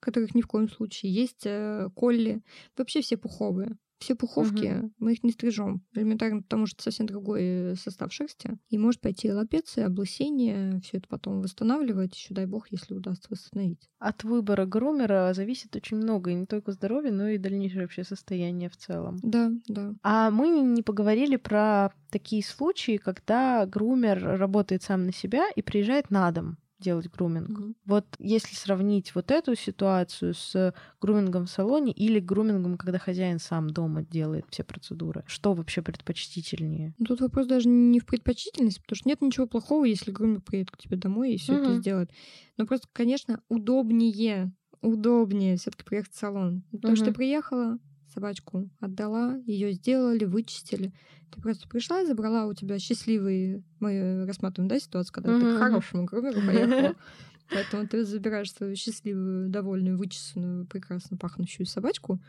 которых ни в коем случае. Есть э, колли. Вообще все пуховые. Все пуховки, мы их не стрижем. Элементарно, потому что совсем другой э, состав шерсти. И может пойти лапец, и облысение, все это потом восстанавливать, еще дай бог, если удастся восстановить. От выбора грумера зависит очень много, и не только здоровье, но и дальнейшее вообще состояние в целом. Да, да. А мы не поговорили про такие случаи, когда грумер работает сам на себя и приезжает на дом делать груминг. Мгм. Вот если сравнить вот эту ситуацию с грумингом в салоне или грумингом, когда хозяин сам дома делает все процедуры, что вообще предпочтительнее? Ну, Тут вопрос даже не в предпочтительности, потому что нет ничего плохого, если грумер приедет к тебе домой и все это Мгм. сделает. Но просто, конечно, удобнее, удобнее все-таки приехать в салон. Потому что ты приехала, собачку отдала, ее сделали, вычистили. Ты просто пришла, забрала у тебя счастливый, мы рассматриваем, да, ситуацию, когда ты Мгм, к хорошему грумеру поехала. [LAUGHS] Поэтому ты забираешь свою счастливую, довольную, вычесанную, прекрасно пахнущую собачку,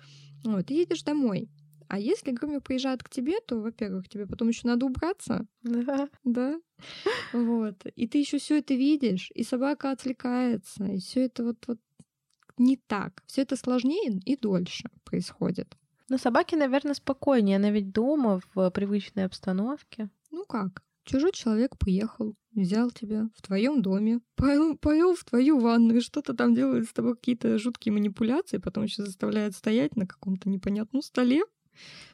вот, и едешь домой. А если грумер приезжает к тебе, то, во-первых, тебе потом еще надо убраться. Да. Да. Вот. И ты еще все это видишь, и собака отвлекается, и все это вот, вот не так. Все это сложнее и дольше происходит. Но собаки, наверное, спокойнее. Она ведь дома, в привычной обстановке. Ну как? Чужой человек приехал, взял тебя в твоем доме, повел, повел в твою ванную, что-то там делает с тобой какие-то жуткие манипуляции, потом еще заставляет стоять на каком-то непонятном столе.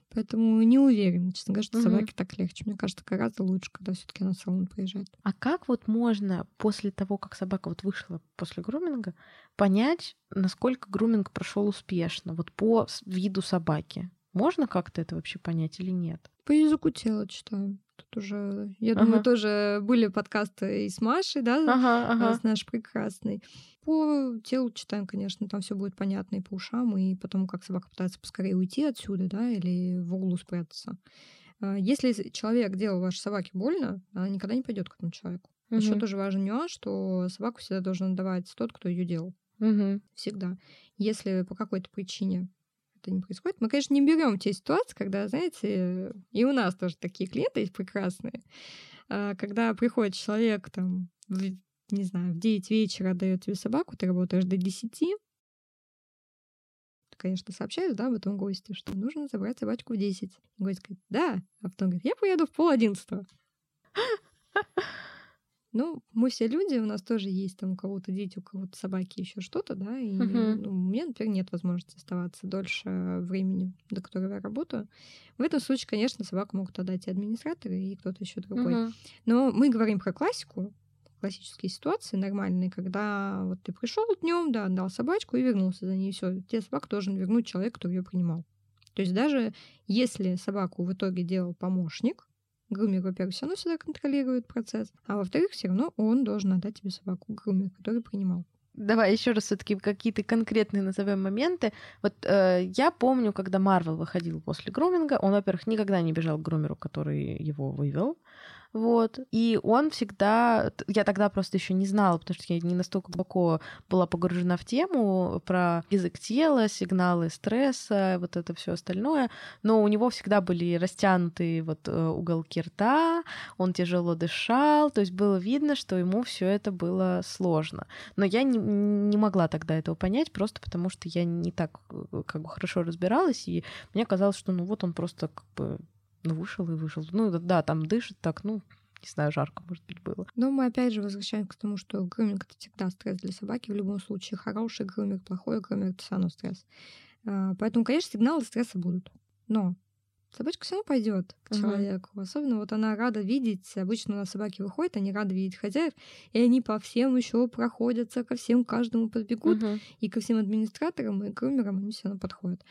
Поэтому не уверена, честно говоря, что Мгм. собаке так легче. Мне кажется, гораздо лучше, когда все-таки она в салон приезжает. А как вот можно после того, как собака вот вышла после груминга, понять, насколько груминг прошел успешно, вот по виду собаки? Можно как-то это вообще понять или нет? По языку тела читаем. Тут уже, я Ага. думаю, тоже были подкасты и с Машей, да, Ага, а, ага. с нашей прекрасной. По телу читаем, конечно, там все будет понятно и по ушам, и потому как собака пытается поскорее уйти отсюда, да, или в углу спрятаться. А, Если человек делал вашей собаке больно, она никогда не пойдет к этому человеку. Еще Мгм. тоже важный нюанс, что собаку всегда должен давать тот, кто ее делал. Мгм. Всегда. Если по какой-то причине это не происходит, мы, конечно, не берем те ситуации, когда, знаете, и у нас тоже такие клиенты есть прекрасные, а, когда приходит человек там, в, не знаю, в 9 вечера дает тебе собаку, ты работаешь до 10, ты, конечно, сообщаешь, да, об этом госте, что нужно забрать собачку в 10. И гость говорит, да, а потом говорит, я поеду в пол одиннадцатого. [LAUGHS] Ну, мы все люди, у нас тоже есть там у кого-то дети, у кого-то собаки, еще что-то, да, и Мгм. ну, у меня, например, нет возможности оставаться дольше времени, до которого я работаю. В этом случае, конечно, собаку могут отдать и администраторы, и кто-то еще другой. Мгм. Но мы говорим про классику, классические ситуации нормальные, когда вот ты пришел днем, да, отдал собачку и вернулся за ней, все, тебе собаку должен вернуть человек, который ее принимал. То есть даже если собаку в итоге делал помощник, грумер, во-первых, все равно всегда контролирует процесс, а во-вторых, все равно он должен отдать тебе собаку грумер, который принимал. Давай еще раз все-таки какие-то конкретные назовем моменты. Вот э, я помню, когда Марвел выходил после груминга, он, во-первых, никогда не бежал к грумеру, который его вывел. Вот. И он всегда... Я тогда просто еще не знала, потому что я не настолько глубоко была погружена в тему про язык тела, сигналы стресса, вот это все остальное. Но у него всегда были растянутые вот э, уголки рта, он тяжело дышал, то есть было видно, что ему все это было сложно. Но я не, не могла тогда этого понять, просто потому что я не так э, как бы хорошо разбиралась, и мне казалось, что ну вот он просто как бы ну, вышел и вышел. Ну да, там дышит так, ну, не знаю, жарко, может быть, было. Но мы опять же возвращаемся к тому, что груминг это всегда стресс для собаки в любом случае. Хороший груминг, плохой груминг это все равно стресс. А, Поэтому, конечно, сигналы стресса будут. Но собачка все равно пойдет к человеку. Особенно вот она рада видеть. Обычно у нас собаки выходят, они рады видеть хозяев, и они по всем еще проходятся, ко всем каждому подбегут. Мгм. и ко всем администраторам и грумерам они все равно подходят.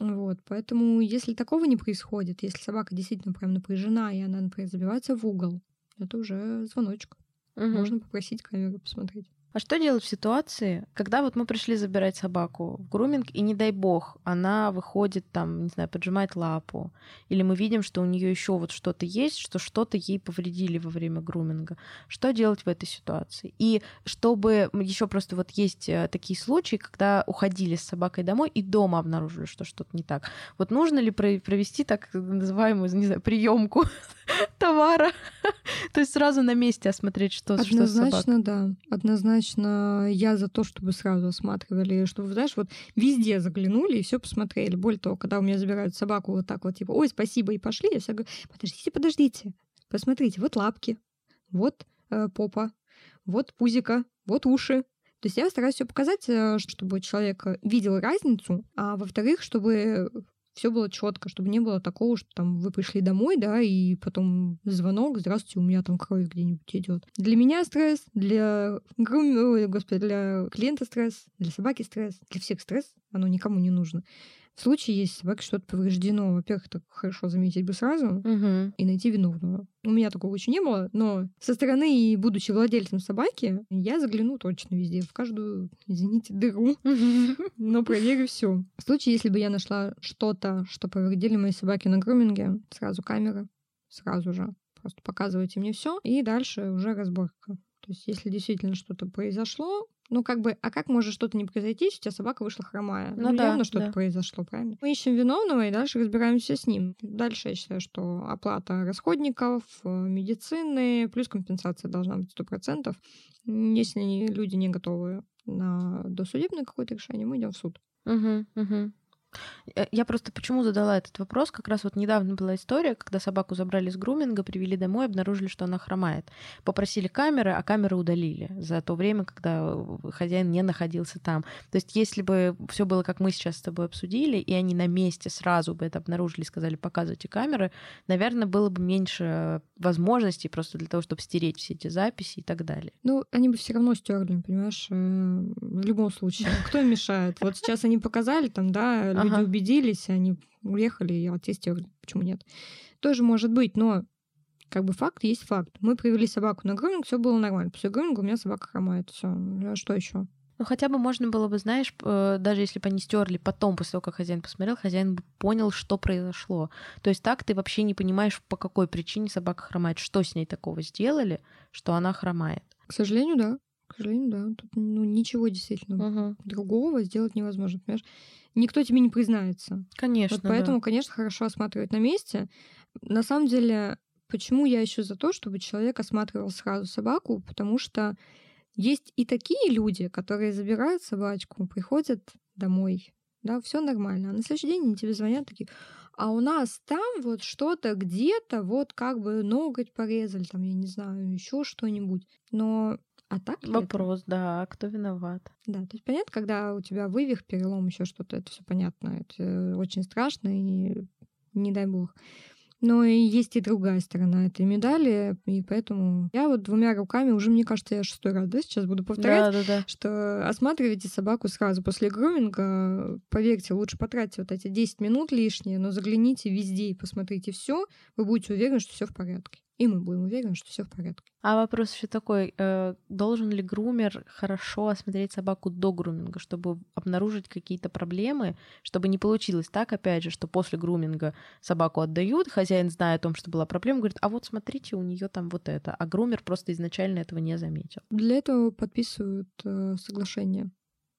Вот, поэтому если такого не происходит, если собака действительно прям напряжена, и она, например, забивается в угол, это уже звоночек. Мгм. Можно попросить камеру посмотреть. А что делать в ситуации, когда вот мы пришли забирать собаку в груминг, и не дай бог, она выходит там, не знаю, поджимает лапу, или мы видим, что у нее еще вот что-то есть, что что-то ей повредили во время груминга. Что делать в этой ситуации? И чтобы еще просто вот есть э, такие случаи, когда уходили с собакой домой и дома обнаружили, что что-то не так. Вот нужно ли про- провести так называемую, не знаю, приемку [LAUGHS] товара, [LAUGHS] то есть сразу на месте осмотреть, что, что с собакой. Однозначно, да. Однозначно я за то, чтобы сразу осматривали, чтобы, знаешь, вот везде заглянули и все посмотрели. Более того, когда у меня забирают собаку вот так вот, типа, ой, спасибо, и пошли, я всегда говорю, подождите, подождите, посмотрите, вот лапки, вот э, попа, вот пузика, вот уши. То есть я стараюсь все показать, э, чтобы человек э, видел разницу, а во-вторых, чтобы все было четко, чтобы не было такого, что там вы пришли домой, да, и потом звонок, здравствуйте, у меня там кровь где-нибудь идет. Для меня стресс, для господи, для клиента стресс, для собаки стресс, для всех стресс, оно никому не нужно. В случае, если собаке что-то повреждено, во-первых, это хорошо заметить бы сразу Мгм. и найти виновного. У меня такого еще не было, но со стороны, и будучи владельцем собаки, я загляну точно везде, в каждую, извините, дыру, [LAUGHS] но проверю все. В случае, если бы я нашла что-то, что повредили мои собаки на груминге, сразу камера, сразу же. Просто показывайте мне все, и дальше уже разборка. То есть, если действительно что-то произошло, ну, как бы, а как может что-то не произойти, если у тебя собака вышла хромая? Ну Ну, да, явно что-то да. произошло, правильно? Мы ищем виновного и дальше разбираемся с ним. Дальше я считаю, что оплата расходников, э, медицины, плюс компенсация должна быть 100%. М, Если люди не готовы на досудебное какое-то решение, мы идем в суд. Мгм, мгм. Э, Я просто почему задала этот вопрос? Как раз вот недавно была история, когда собаку забрали с груминга, привели домой, обнаружили, что она хромает. Попросили камеры, а камеры удалили за то время, когда э, хозяин не находился там. То есть если бы все было, как мы сейчас с тобой обсудили, и они на месте сразу бы это обнаружили сказали, показывайте камеры, наверное, было бы меньше возможностей просто для того, чтобы стереть все эти записи и так далее. Ну, они бы все равно стерли, понимаешь, э, в любом случае. Кто им мешает? Вот сейчас они показали, там, да, люди Ага. убедились, они уехали, и те стерли. Почему нет? Тоже может быть, но как бы факт есть факт. Мы привели собаку на груминг, все было нормально. После груминга у меня собака хромает. Все. А что еще? Ну, хотя бы можно было бы, знаешь, э, даже если бы они стерли потом, после того, как хозяин посмотрел, хозяин бы понял, что произошло. То есть так ты вообще не понимаешь, по какой причине собака хромает, что с ней такого сделали, что она хромает. К сожалению, да. К сожалению, да. Тут ну, ничего действительно Мгм. другого сделать невозможно, понимаешь? Никто тебе не признается. Конечно. Вот да. поэтому, конечно, хорошо осматривать на месте. На самом деле, почему я еще за то, чтобы человек осматривал сразу собаку, потому что есть и такие люди, которые забирают собачку, приходят домой, да, все нормально, а на следующий день они тебе звонят такие, а у нас там вот что-то где-то, вот как бы ноготь порезали, там, я не знаю, еще что-нибудь. Но а так ли это? Вопрос, да, а кто виноват? Да, то есть понятно, когда у тебя вывих, перелом, еще что-то, это все понятно, это очень страшно и не дай бог. Но и есть и другая сторона этой медали, и поэтому я вот двумя руками уже, мне кажется, я шестой раз, да, сейчас буду повторять, Да, да, да. что осматривайте собаку сразу после груминга. Поверьте, лучше потратьте вот эти 10 минут лишние, но загляните везде и посмотрите все, вы будете уверены, что все в порядке. И мы будем уверены, что все в порядке. А вопрос еще такой, э, должен ли грумер хорошо осмотреть собаку до груминга, чтобы обнаружить какие-то проблемы, чтобы не получилось так, опять же, что после груминга собаку отдают, хозяин, зная о том, что была проблема, говорит, а вот смотрите, у нее там вот это, а грумер просто изначально этого не заметил. Для этого подписывают э, соглашение.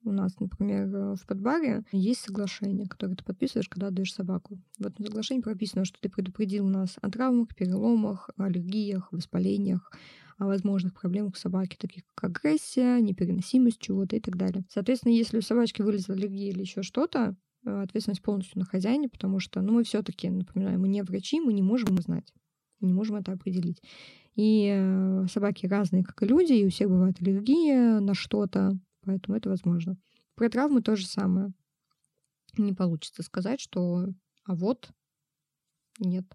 У нас, например, э, в подбаре есть соглашение, которое ты подписываешь, когда отдаешь собаку. В этом соглашении прописано, что ты предупредил нас о травмах, переломах, аллергиях, воспалениях, о возможных проблемах собаки, таких как агрессия, непереносимость чего-то и так далее. Соответственно, если у собачки вылезла аллергия или еще что-то, э, ответственность полностью на хозяине, потому что, ну, мы все-таки, напоминаю, мы не врачи, мы не можем знать, не можем это определить. И э, собаки разные, как и люди, и у всех бывает аллергия на что-то, поэтому это возможно. Про травмы то же самое. Не получится сказать, что а вот нет.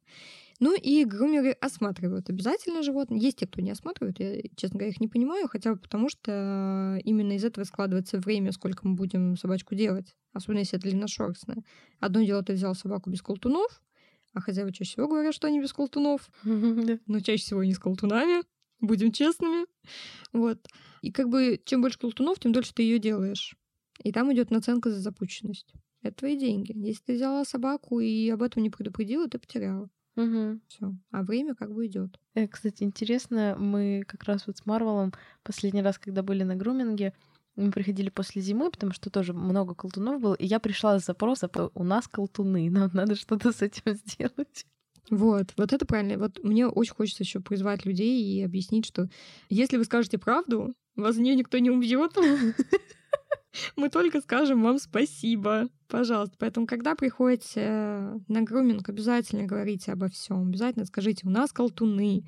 Ну и грумеры осматривают обязательно животных. Есть те, кто не осматривает, я, честно говоря, их не понимаю, хотя бы потому, что именно из этого складывается время, сколько мы будем собачку делать, особенно если это длинношерстная. Одно дело, ты взял собаку без колтунов, а хозяева чаще всего говорят, что они без колтунов [LAUGHS] но чаще всего не с колтунами, [LAUGHS] будем честными. Вот. И как бы чем больше колтунов, тем дольше ты ее делаешь. И там идет наценка за запущенность. Это твои деньги. Если ты взяла собаку и об этом не предупредила, ты потеряла. Мгм. Все. А время как бы идет. Э, Кстати, интересно, мы как раз вот с Марвелом последний раз, когда были на груминге, мы приходили после зимы, потому что тоже много колтунов было, и я пришла с запроса, у нас колтуны, нам надо что-то с этим [LAUGHS] сделать. Вот, вот это правильно. Вот мне очень хочется еще призвать людей и объяснить, что если вы скажете правду, вас за нее никто не убьет. [LAUGHS] Мы только скажем вам спасибо, пожалуйста. Поэтому, когда приходите на груминг, обязательно говорите обо всем. Обязательно скажите, у нас колтуны.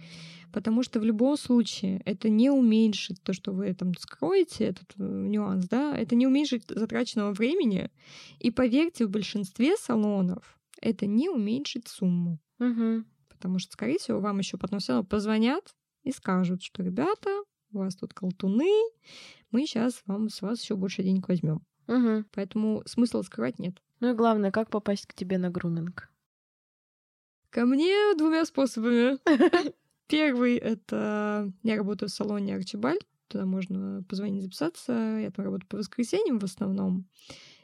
Потому что в любом случае это не уменьшит то, что вы там скроете, этот э, нюанс, да, это не уменьшит затраченного времени. И поверьте, в большинстве салонов это не уменьшит сумму. Мгм. Потому что, скорее всего, вам еще потом все равно позвонят и скажут, что, ребята, у вас тут колтуны, мы сейчас вам с вас еще больше денег возьмем. Мгм. Поэтому смысла скрывать нет. Ну и главное, как попасть к тебе на груминг? Ко мне двумя способами. [LAUGHS] Первый — это я работаю в салоне Арчибальд. Туда можно позвонить, записаться. Я там работаю по воскресеньям в основном.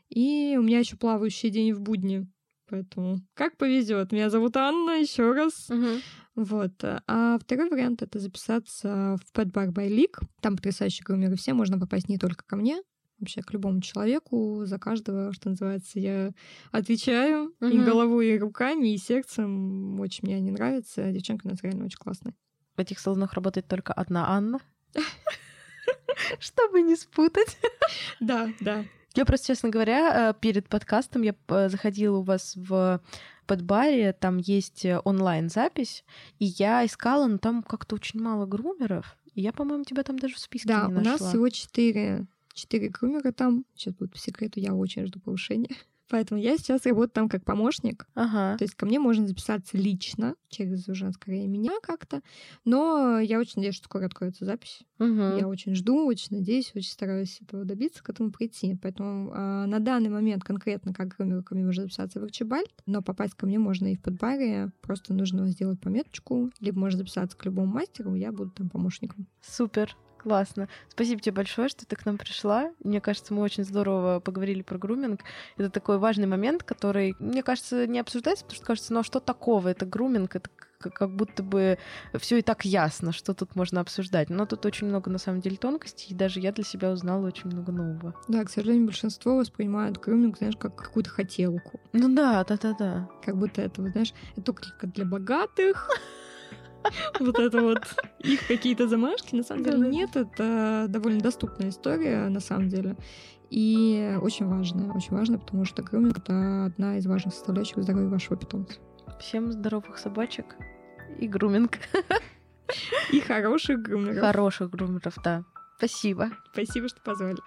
И у меня еще плавающий день в будни. Поэтому как повезет. Меня зовут Анна, еще раз. Мгм. Вот. А второй вариант — это записаться в Pet Bar by League. Там потрясающие грумеры все, можно попасть не только ко мне, вообще к любому человеку, за каждого, что называется, я отвечаю Мгм. и головой, и руками, и сердцем. Очень мне они нравятся. Девчонки у нас реально очень классные. В этих салонах работает только одна Анна. [LAUGHS] Чтобы не спутать. [LAUGHS] Да, да. Я просто, честно говоря, э, перед подкастом я э, заходила у вас в подбаре, там есть э, онлайн-запись, и я искала, но там как-то очень мало грумеров. И я, по-моему, тебя там даже в списке Да, не у нашла. нас всего четыре, четыре грумера там. Сейчас будет по секрету, я очень жду повышения. Поэтому я сейчас работаю там как помощник. Ага. То есть ко мне можно записаться лично, через уже скорее меня как-то. Но я очень надеюсь, что скоро откроется запись. Мгм. Я очень жду, очень надеюсь, очень стараюсь этого добиться, к этому прийти. Поэтому а, на данный момент конкретно как грумер ко мне можно записаться в Арчибальд, но попасть ко мне можно и в подбаре. Просто нужно сделать пометочку, либо можно записаться к любому мастеру, я буду там помощником. Супер. Классно. Спасибо тебе большое, что ты к нам пришла. Мне кажется, мы очень здорово поговорили про груминг. Это такой важный момент, который, мне кажется, не обсуждается, потому что кажется, ну а что такого? Это груминг, это как будто бы все и так ясно, что тут можно обсуждать. Но тут очень много, на самом деле, тонкостей, и даже я для себя узнала очень много нового. Да, к сожалению, большинство воспринимают груминг, знаешь, как какую-то хотелку. Ну да, да-да-да. Как будто это, знаешь, это только для богатых. [LAUGHS] Вот это вот их какие-то замашки. На самом деле нет, это довольно доступная история, на самом деле. И очень важная, очень важная, потому что груминг — это одна из важных составляющих здоровья вашего питомца. Всем здоровых собачек и груминг. [LAUGHS] И хороших грумеров. Хороших грумеров, да. Спасибо. Спасибо, что позвали.